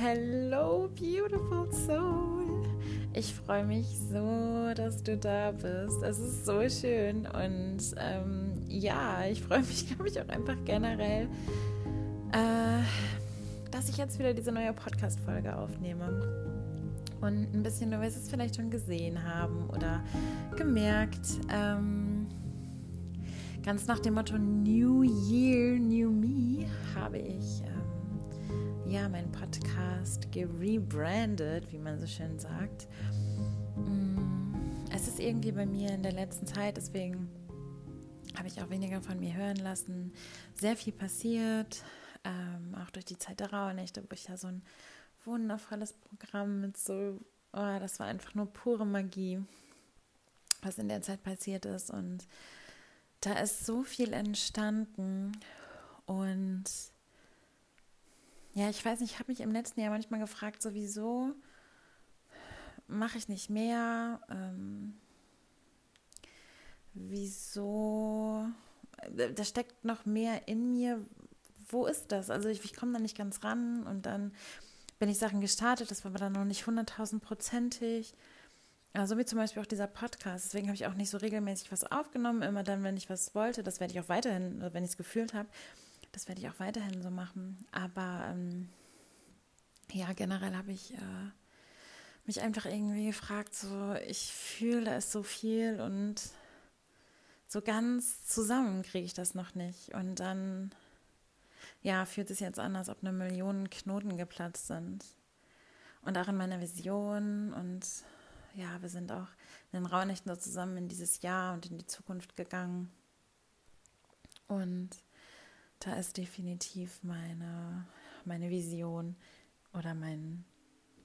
hello, beautiful soul. Ich freue mich so, dass du da bist. Es ist so schön und ähm, ja, ich freue mich, glaube ich, auch einfach generell, äh, dass ich jetzt wieder diese neue Podcast-Folge aufnehme. Und ein bisschen, du wirst es vielleicht schon gesehen haben oder gemerkt. Ähm, ganz nach dem Motto New Year, New Me habe ich ja meinen Podcast gerebrandet, wie man so schön sagt. Mm, es ist irgendwie bei mir in der letzten Zeit, deswegen habe ich auch weniger von mir hören lassen. Sehr viel passiert, ähm, auch durch die Zeit der Rauhnächte, wo ich ja so ein wundervolles Programm mit so, oh, das war einfach nur pure Magie, was in der Zeit passiert ist. Und da ist so viel entstanden und ja, ich weiß nicht, ich habe mich im letzten Jahr manchmal gefragt, sowieso mache ich nicht mehr. Ähm, wieso? Da steckt noch mehr in mir. Wo ist das? Also ich, ich komme da nicht ganz ran und dann bin ich Sachen gestartet, das war aber dann noch nicht hunderttausendprozentig. Also wie zum Beispiel auch dieser Podcast. Deswegen habe ich auch nicht so regelmäßig was aufgenommen. Immer dann, wenn ich was wollte, das werde ich auch weiterhin, wenn ich es gefühlt habe, das werde ich auch weiterhin so machen. Aber ähm, ja, generell habe ich äh, mich einfach irgendwie gefragt, so ich fühle, ist so viel und so ganz zusammen kriege ich das noch nicht. Und dann, ja, fühlt es jetzt an, als ob eine Million Knoten geplatzt sind. Und auch in meiner Vision und ja, wir sind auch in den Raunächten so zusammen in dieses Jahr und in die Zukunft gegangen. Und da ist definitiv meine, meine Vision oder mein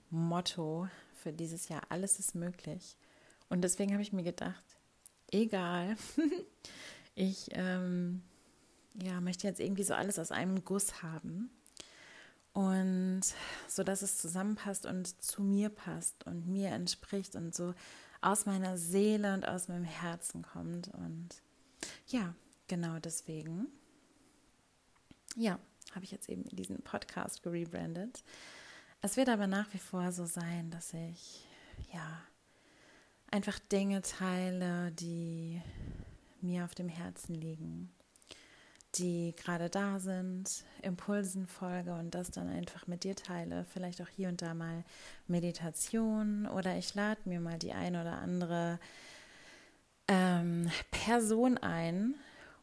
Motto für dieses Jahr. Alles ist möglich. Und deswegen habe ich mir gedacht, egal, ich ähm, ja, möchte jetzt irgendwie so alles aus einem Guss haben. Und so dass es zusammenpasst und zu mir passt und mir entspricht und so aus meiner Seele und aus meinem Herzen kommt. Und ja, genau deswegen ja, habe ich jetzt eben diesen Podcast gerebrandet. Es wird aber nach wie vor so sein, dass ich ja einfach Dinge teile, die mir auf dem Herzen liegen, die gerade da sind, Impulsen folge und das dann einfach mit dir teile. Vielleicht auch hier und da mal Meditation oder ich lade mir mal die ein oder andere ähm, Person ein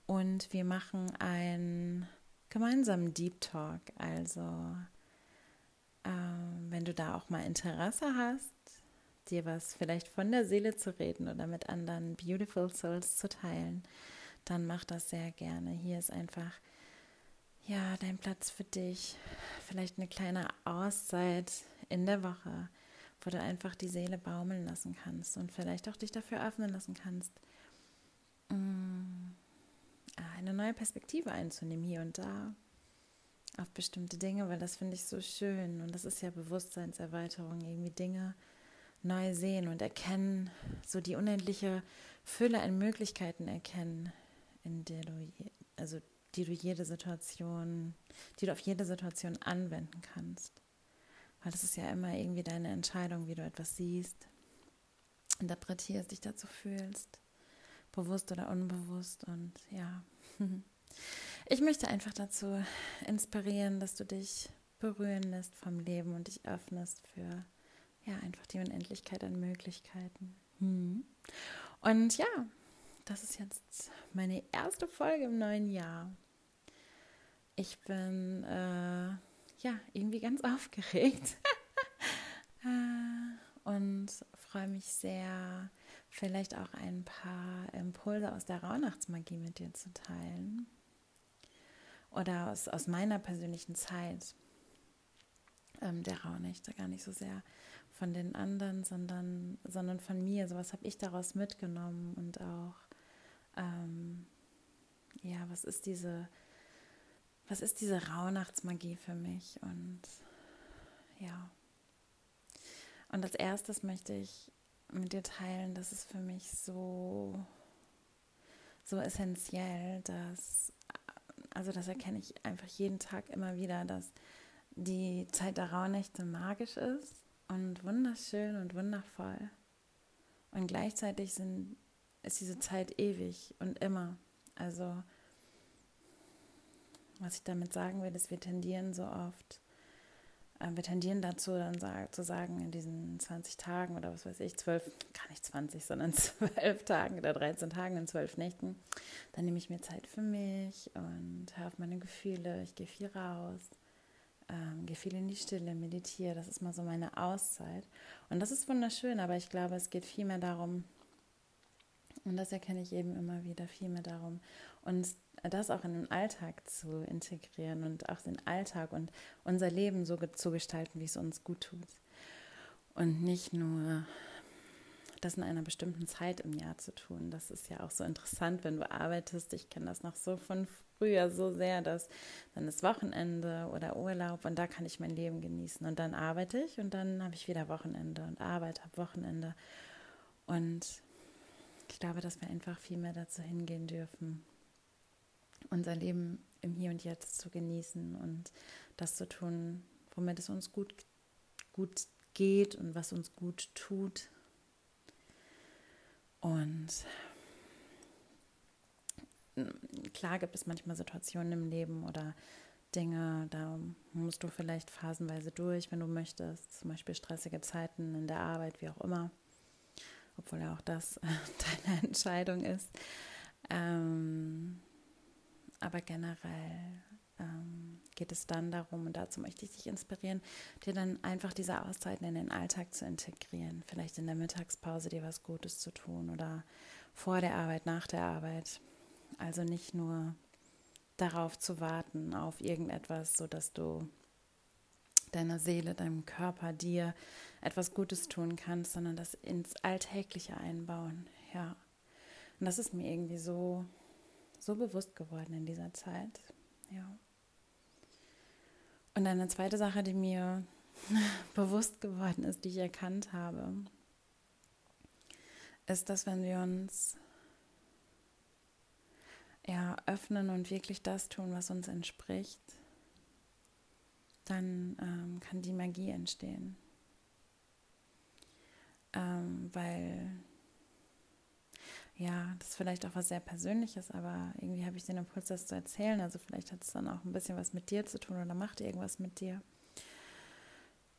und wir machen ein gemeinsamen Deep Talk. Also, ähm, wenn du da auch mal Interesse hast, dir was vielleicht von der Seele zu reden oder mit anderen Beautiful Souls zu teilen, dann mach das sehr gerne. Hier ist einfach ja dein Platz für dich. Vielleicht eine kleine Auszeit in der Woche, wo du einfach die Seele baumeln lassen kannst und vielleicht auch dich dafür öffnen lassen kannst. Mm eine neue Perspektive einzunehmen hier und da auf bestimmte Dinge, weil das finde ich so schön und das ist ja Bewusstseinserweiterung, irgendwie Dinge neu sehen und erkennen, so die unendliche Fülle an Möglichkeiten erkennen, in der du, also die du jede Situation, die du auf jede Situation anwenden kannst. Weil das ist ja immer irgendwie deine Entscheidung, wie du etwas siehst, interpretierst, dich dazu fühlst, bewusst oder unbewusst und ja. Ich möchte einfach dazu inspirieren, dass du dich berühren lässt vom Leben und dich öffnest für ja einfach die Unendlichkeit an Möglichkeiten. Hm. Und ja, das ist jetzt meine erste Folge im neuen Jahr. Ich bin äh, ja irgendwie ganz aufgeregt äh, und freue mich sehr, vielleicht auch ein paar Impulse aus der Rauhnachtsmagie mit dir zu teilen. Oder aus, aus meiner persönlichen Zeit ähm, der Rauhnächte, gar nicht so sehr von den anderen, sondern, sondern von mir. So was habe ich daraus mitgenommen und auch, ähm, ja, was ist diese, was ist diese Rauhnachtsmagie für mich? Und ja. Und als erstes möchte ich mit dir teilen, dass es für mich so, so essentiell, dass, also das erkenne ich einfach jeden Tag immer wieder, dass die Zeit der Rauhnächte magisch ist und wunderschön und wundervoll. Und gleichzeitig sind, ist diese Zeit ewig und immer. Also, was ich damit sagen will, ist, wir tendieren so oft, wir tendieren dazu, dann zu sagen, in diesen 20 Tagen oder was weiß ich, 12, gar nicht 20, sondern 12 Tagen oder 13 Tagen in 12 Nächten, dann nehme ich mir Zeit für mich und höre auf meine Gefühle, ich gehe viel raus ähm, gehe viel in die Stille, meditiere. Das ist mal so meine Auszeit. Und das ist wunderschön, aber ich glaube, es geht viel mehr darum, und das erkenne ich eben immer wieder, viel mehr darum, uns das auch in den Alltag zu integrieren und auch den Alltag und unser Leben so zu gestalten, wie es uns gut tut. Und nicht nur das in einer bestimmten Zeit im Jahr zu tun. Das ist ja auch so interessant, wenn du arbeitest. Ich kenne das noch so von früher so sehr, dass dann ist Wochenende oder Urlaub und da kann ich mein Leben genießen. Und dann arbeite ich und dann habe ich wieder Wochenende und Arbeit, habe Wochenende. Und ich glaube, dass wir einfach viel mehr dazu hingehen dürfen, unser Leben im Hier und Jetzt zu genießen und das zu tun, womit es uns gut, gut geht und was uns gut tut. Und klar gibt es manchmal Situationen im Leben oder Dinge, da musst du vielleicht phasenweise durch, wenn du möchtest, zum Beispiel stressige Zeiten in der Arbeit, wie auch immer, obwohl ja auch das deine Entscheidung ist. Ähm, aber generell ähm, geht es dann darum, und dazu möchte ich dich inspirieren, dir dann einfach diese Auszeiten in den Alltag zu integrieren. Vielleicht in der Mittagspause dir was Gutes zu tun oder vor der Arbeit, nach der Arbeit. Also nicht nur darauf zu warten, auf irgendetwas, sodass du deiner Seele, deinem Körper, dir etwas Gutes tun kannst, sondern das ins Alltägliche einbauen. Ja. Und das ist mir irgendwie so, so bewusst geworden in dieser Zeit. Ja. Und eine zweite Sache, die mir bewusst geworden ist, die ich erkannt habe, ist, dass wenn wir uns ja, öffnen und wirklich das tun, was uns entspricht, dann ähm, kann die Magie entstehen. Ähm, weil, ja, das ist vielleicht auch was sehr Persönliches, aber irgendwie habe ich den Impuls, das zu erzählen. Also vielleicht hat es dann auch ein bisschen was mit dir zu tun oder macht irgendwas mit dir.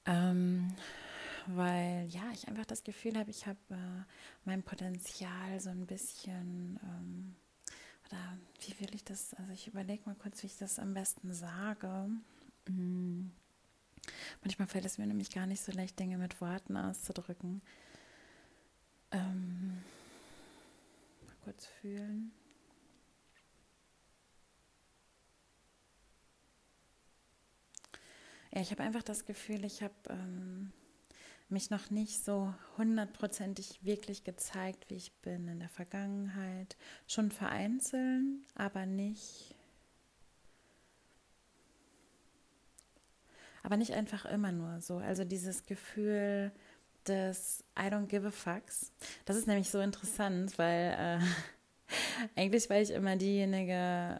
Ähm, weil, ja, ich einfach das Gefühl habe, ich habe äh, mein Potenzial so ein bisschen ähm, oder wie will ich das, also ich überlege mal kurz, wie ich das am besten sage. Hm. Manchmal fällt es mir nämlich gar nicht so leicht, Dinge mit Worten auszudrücken. Ähm, kurz fühlen. Ja, ich habe einfach das Gefühl, ich habe ähm, mich noch nicht so hundertprozentig wirklich gezeigt, wie ich bin in der Vergangenheit. Schon vereinzelt, aber nicht. Aber nicht einfach immer nur so. Also dieses Gefühl des I don't give a fucks. Das ist nämlich so interessant, weil äh, eigentlich war ich immer diejenige,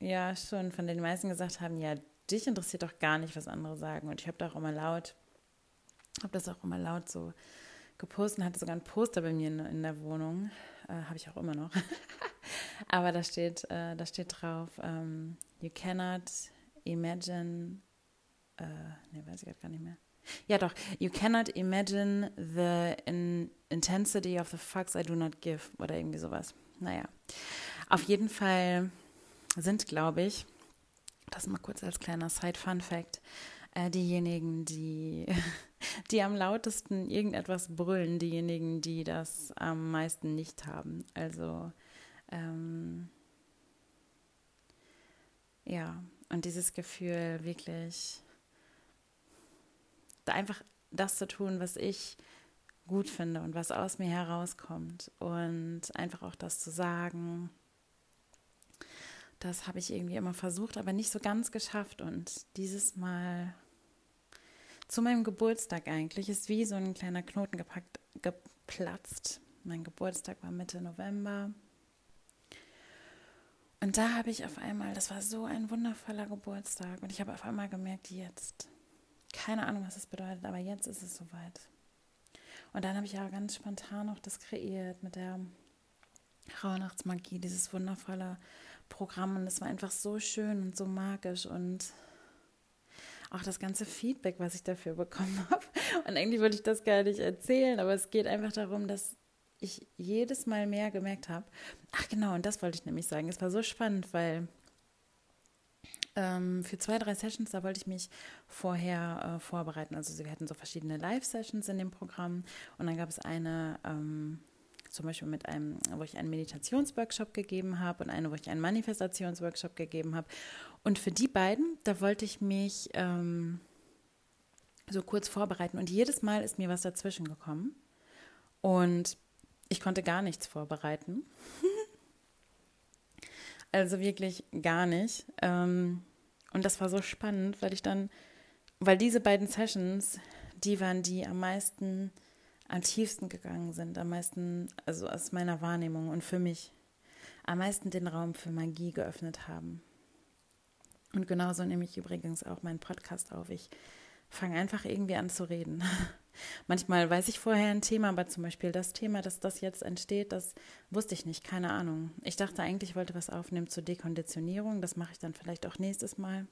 ja, schon von den meisten gesagt haben, ja, dich interessiert doch gar nicht, was andere sagen. Und ich habe da auch immer laut habe das auch immer laut so gepostet und hatte sogar ein Poster bei mir in, in der Wohnung. Äh, Habe ich auch immer noch. Aber da steht, äh, da steht drauf, ähm, you cannot imagine, äh, ne, weiß ich gar nicht mehr. Ja, doch. You cannot imagine the in intensity of the fucks I do not give. Oder irgendwie sowas. Naja. Auf jeden Fall sind, glaube ich, das mal kurz als kleiner Side-Fun-Fact, äh, diejenigen, die, die am lautesten irgendetwas brüllen, diejenigen, die das am meisten nicht haben. Also ähm, ja, und dieses Gefühl wirklich einfach das zu tun, was ich gut finde und was aus mir herauskommt und einfach auch das zu sagen. Das habe ich irgendwie immer versucht, aber nicht so ganz geschafft. Und dieses Mal zu meinem Geburtstag eigentlich ist wie so ein kleiner Knoten gepackt, geplatzt. Mein Geburtstag war Mitte November. Und da habe ich auf einmal, das war so ein wundervoller Geburtstag und ich habe auf einmal gemerkt, jetzt, keine Ahnung, was das bedeutet, aber jetzt ist es soweit. Und dann habe ich ja ganz spontan auch das kreiert mit der Rauhnachtsmagie, dieses wundervolle Programm. Und es war einfach so schön und so magisch und auch das ganze Feedback, was ich dafür bekommen habe. Und eigentlich wollte ich das gar nicht erzählen, aber es geht einfach darum, dass ich jedes Mal mehr gemerkt habe. Ach genau, und das wollte ich nämlich sagen. Es war so spannend, weil ähm, für zwei, drei Sessions, da wollte ich mich vorher äh, vorbereiten. Also wir hatten so verschiedene Live-Sessions in dem Programm und dann gab es eine, ähm, zum Beispiel mit einem, wo ich einen Meditationsworkshop gegeben habe und eine, wo ich einen Manifestationsworkshop gegeben habe. Und für die beiden, da wollte ich mich ähm, so kurz vorbereiten und jedes Mal ist mir was dazwischen gekommen und ich konnte gar nichts vorbereiten. Also wirklich gar nicht. Ähm, und das war so spannend, weil ich dann, weil diese beiden Sessions, die waren die am meisten, am tiefsten gegangen sind, am meisten, also aus meiner Wahrnehmung und für mich, am meisten den Raum für Magie geöffnet haben. Und genauso nehme ich übrigens auch meinen Podcast auf. Ich fange einfach irgendwie an zu reden. Manchmal weiß ich vorher ein Thema, aber zum Beispiel das Thema, dass das jetzt entsteht, das wusste ich nicht, keine Ahnung. Ich dachte eigentlich, ich wollte was aufnehmen zur Dekonditionierung, das mache ich dann vielleicht auch nächstes Mal.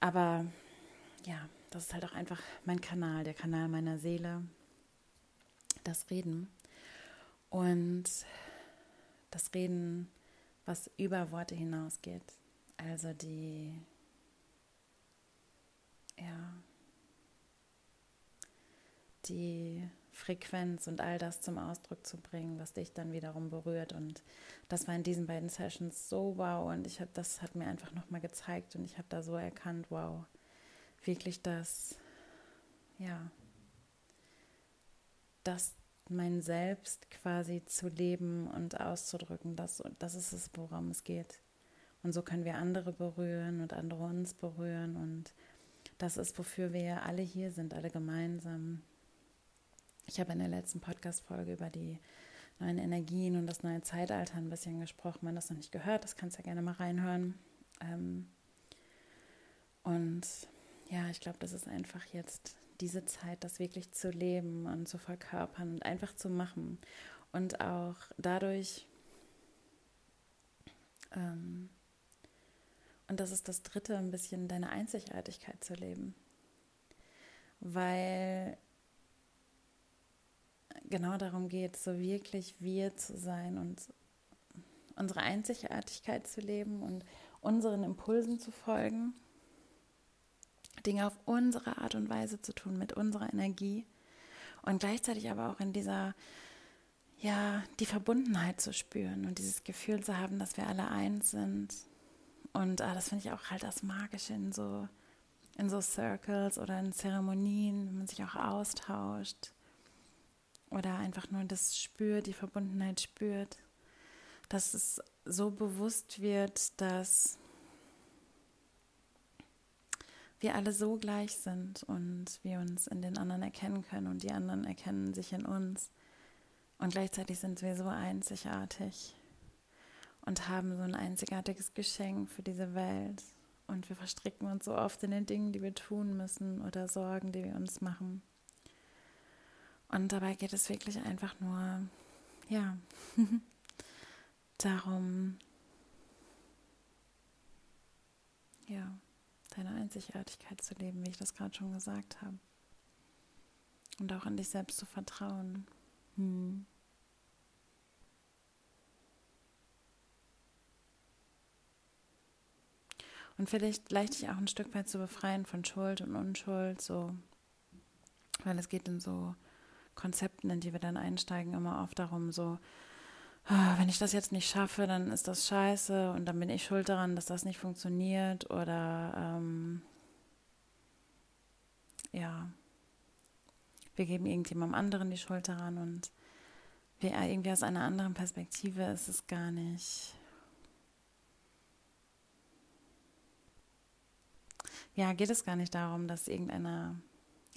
Aber ja, das ist halt auch einfach mein Kanal, der Kanal meiner Seele, das Reden. Und das Reden, was über Worte hinausgeht. Also die, ja, die Frequenz und all das zum Ausdruck zu bringen, was dich dann wiederum berührt. Und das war in diesen beiden Sessions so wow. Und ich habe das hat mir einfach nochmal gezeigt und ich habe da so erkannt, wow, wirklich das, ja, das mein Selbst quasi zu leben und auszudrücken, das, das ist es, worum es geht. Und so können wir andere berühren und andere uns berühren. Und das ist, wofür wir alle hier sind, alle gemeinsam. Ich habe in der letzten Podcast-Folge über die neuen Energien und das neue Zeitalter ein bisschen gesprochen. Wenn das noch nicht gehört, das kannst du ja gerne mal reinhören. Ähm, und ja, ich glaube, das ist einfach jetzt diese Zeit, das wirklich zu leben und zu verkörpern und einfach zu machen. Und auch dadurch, ähm, und das ist das Dritte, ein bisschen deine Einzigartigkeit zu leben. Weil genau darum geht, so wirklich wir zu sein und unsere Einzigartigkeit zu leben und unseren Impulsen zu folgen, Dinge auf unsere Art und Weise zu tun, mit unserer Energie und gleichzeitig aber auch in dieser, ja, die Verbundenheit zu spüren und dieses Gefühl zu haben, dass wir alle eins sind. Und ah, das finde ich auch halt das Magische in so, in so Circles oder in Zeremonien, wenn man sich auch austauscht oder einfach nur das spürt, die Verbundenheit spürt, dass es so bewusst wird, dass wir alle so gleich sind und wir uns in den anderen erkennen können und die anderen erkennen sich in uns. Und gleichzeitig sind wir so einzigartig und haben so ein einzigartiges Geschenk für diese Welt. Und wir verstricken uns so oft in den Dingen, die wir tun müssen oder Sorgen, die wir uns machen. Und dabei geht es wirklich einfach nur, ja, darum, ja, deine Einzigartigkeit zu leben, wie ich das gerade schon gesagt habe. Und auch an dich selbst zu vertrauen. Hm. Und vielleicht leicht dich auch ein Stück weit zu befreien von Schuld und Unschuld, so, weil es geht in so Konzepten, in die wir dann einsteigen, immer oft darum, so, ah, wenn ich das jetzt nicht schaffe, dann ist das scheiße und dann bin ich schuld daran, dass das nicht funktioniert oder ähm, ja, wir geben irgendjemandem anderen die Schuld daran und wir irgendwie aus einer anderen Perspektive ist es gar nicht. Ja, geht es gar nicht darum, dass irgendeiner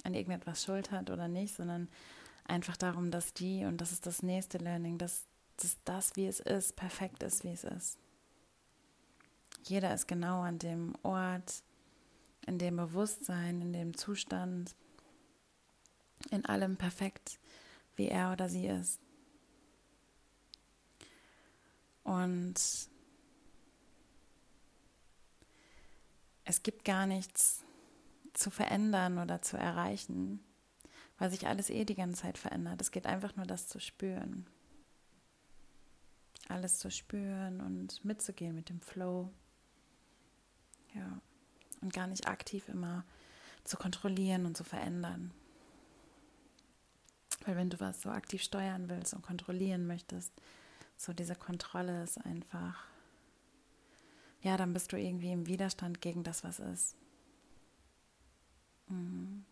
an irgendetwas Schuld hat oder nicht, sondern einfach darum, dass die, und das ist das nächste Learning, dass, dass das, wie es ist, perfekt ist, wie es ist. jeder ist genau an dem Ort, in dem Bewusstsein, in dem Zustand, in allem perfekt, wie er oder sie ist. Und es gibt gar nichts zu verändern oder zu erreichen, weil sich alles eh die ganze Zeit verändert. Es geht einfach nur das zu spüren. Alles zu spüren und mitzugehen mit dem Flow. Ja. Und gar nicht aktiv immer zu kontrollieren und zu verändern. Weil wenn du was so aktiv steuern willst und kontrollieren möchtest, so diese Kontrolle ist einfach, ja, dann bist du irgendwie im Widerstand gegen das, was ist. Mhm.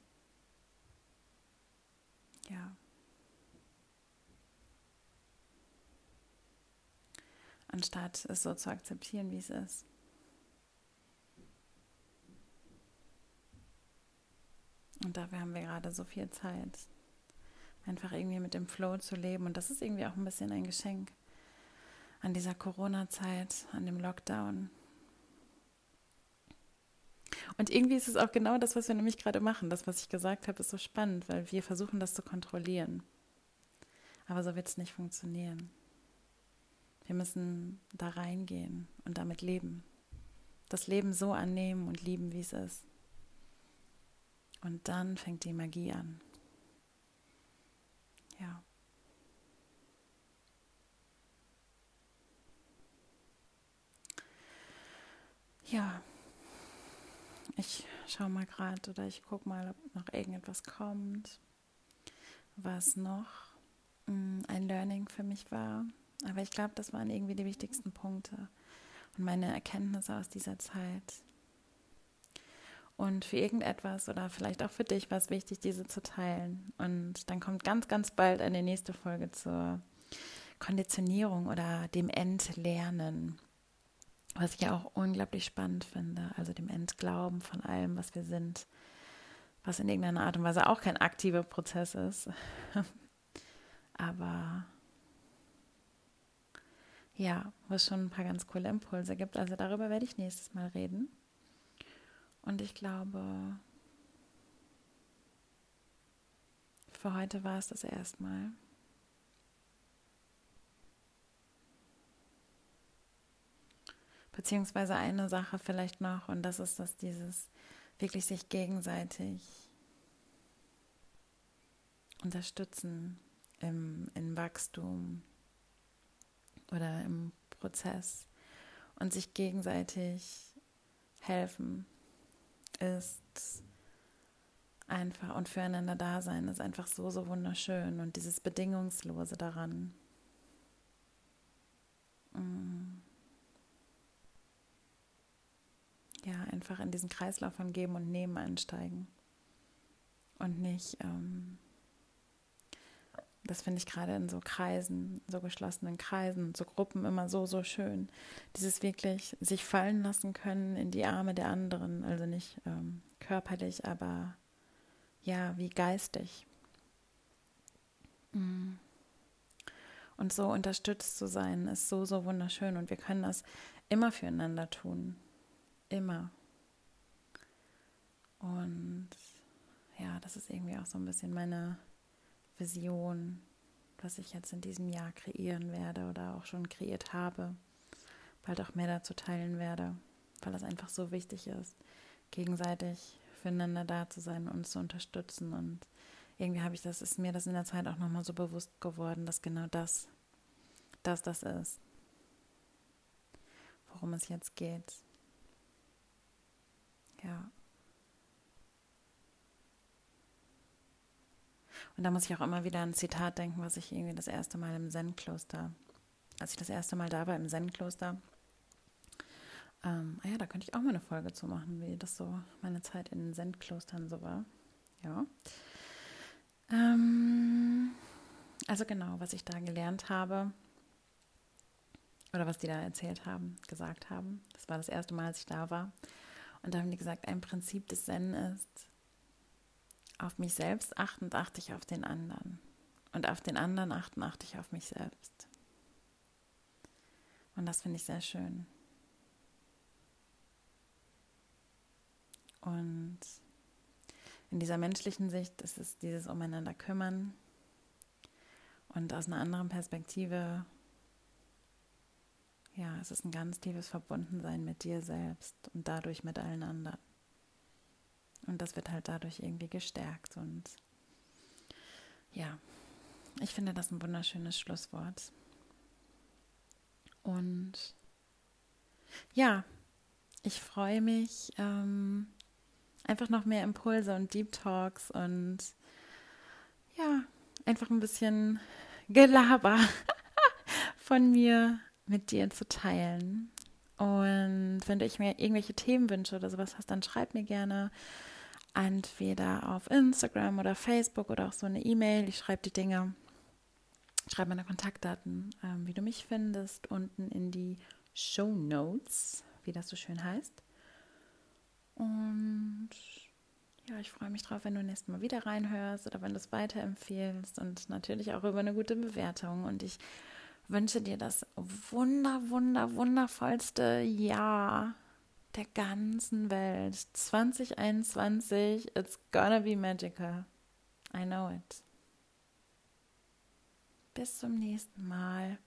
Ja. Anstatt es so zu akzeptieren, wie es ist. Und dafür haben wir gerade so viel Zeit, einfach irgendwie mit dem Flow zu leben. Und das ist irgendwie auch ein bisschen ein Geschenk an dieser Corona-Zeit, an dem Lockdown. Und irgendwie ist es auch genau das, was wir nämlich gerade machen. Das, was ich gesagt habe, ist so spannend, weil wir versuchen, das zu kontrollieren. Aber so wird es nicht funktionieren. Wir müssen da reingehen und damit leben. Das Leben so annehmen und lieben, wie es ist. Und dann fängt die Magie an. Ja. Ja, ich schaue mal gerade oder ich gucke mal, ob noch irgendetwas kommt, was noch mh, mm, ein Learning für mich war. Aber ich glaube, das waren irgendwie die wichtigsten Punkte und meine Erkenntnisse aus dieser Zeit. Und für irgendetwas oder vielleicht auch für dich war es wichtig, diese zu teilen. Und dann kommt ganz, ganz bald eine nächste Folge zur Konditionierung oder dem Entlernen was ich auch unglaublich spannend finde, also dem Entglauben von allem, was wir sind, was in irgendeiner Art und Weise auch kein aktiver Prozess ist. Aber ja, was schon ein paar ganz coole Impulse gibt. Also darüber werde ich nächstes Mal reden. Und ich glaube, für heute war es das erstmal. Beziehungsweise eine Sache vielleicht noch, und das ist, dass dieses wirklich sich gegenseitig unterstützen im, im Wachstum oder im Prozess und sich gegenseitig helfen ist einfach und füreinander da sein ist einfach so, so wunderschön und dieses Bedingungslose daran. Mm. Ja, einfach in diesen Kreislauf von Geben und Nehmen einsteigen. Und nicht, ähm, das finde ich gerade in so Kreisen, so geschlossenen Kreisen, so Gruppen immer so, so schön. Dieses wirklich sich fallen lassen können in die Arme der anderen, also nicht ähm, körperlich, aber ja, wie geistig. Mm. Und so unterstützt zu sein, ist so, so wunderschön. Und wir können das immer füreinander tun. Immer. Und ja, das ist irgendwie auch so ein bisschen meine Vision, was ich jetzt in diesem Jahr kreieren werde oder auch schon kreiert habe, bald auch mehr dazu teilen werde, weil das einfach so wichtig ist, gegenseitig füreinander da zu sein und zu unterstützen. Und irgendwie habe ich das, ist mir das in der Zeit auch nochmal so bewusst geworden, dass genau das, dass das ist, worum es jetzt geht. Ja. Und da muss ich auch immer wieder an ein Zitat denken, was ich irgendwie das erste Mal im Zen-Kloster, als ich das erste Mal da war im Zen-Kloster, ähm, ah ja, da könnte ich auch mal eine Folge zu machen, wie das so meine Zeit in Zen-Klostern so war. Ja. Ähm, also genau, was ich da gelernt habe oder was die da erzählt haben, gesagt haben. Das war das erste Mal, als ich da war. Und da haben die gesagt, ein Prinzip des Zen ist, auf mich selbst achtend achte ich auf den anderen. Und auf den anderen achten achte ich auf mich selbst. Und das finde ich sehr schön. Und in dieser menschlichen Sicht ist es dieses Umeinander kümmern. Und aus einer anderen Perspektive ja, es ist ein ganz tiefes Verbundensein mit dir selbst und dadurch mit allen anderen. Und das wird halt dadurch irgendwie gestärkt. Und ja, ich finde das ein wunderschönes Schlusswort. Und ja, ich freue mich. Ähm, einfach noch mehr Impulse und Deep Talks und ja, einfach ein bisschen Gelaber von mir mit dir zu teilen. Und wenn du mir irgendwelche Themenwünsche oder sowas hast, dann schreib mir gerne entweder auf Instagram oder Facebook oder auch so eine E-Mail. Ich schreibe die Dinge, schreibe meine Kontaktdaten, ähm, wie du mich findest, unten in die Show Notes, wie das so schön heißt. Und ja, ich freue mich drauf, wenn du nächstes Mal wieder reinhörst oder wenn du es weiterempfehlst und natürlich auch über eine gute Bewertung. Und ich wünsche dir das wunder, wunder, wundervollste Jahr der ganzen Welt. 2021, it's gonna be magical. I know it. Bis zum nächsten Mal.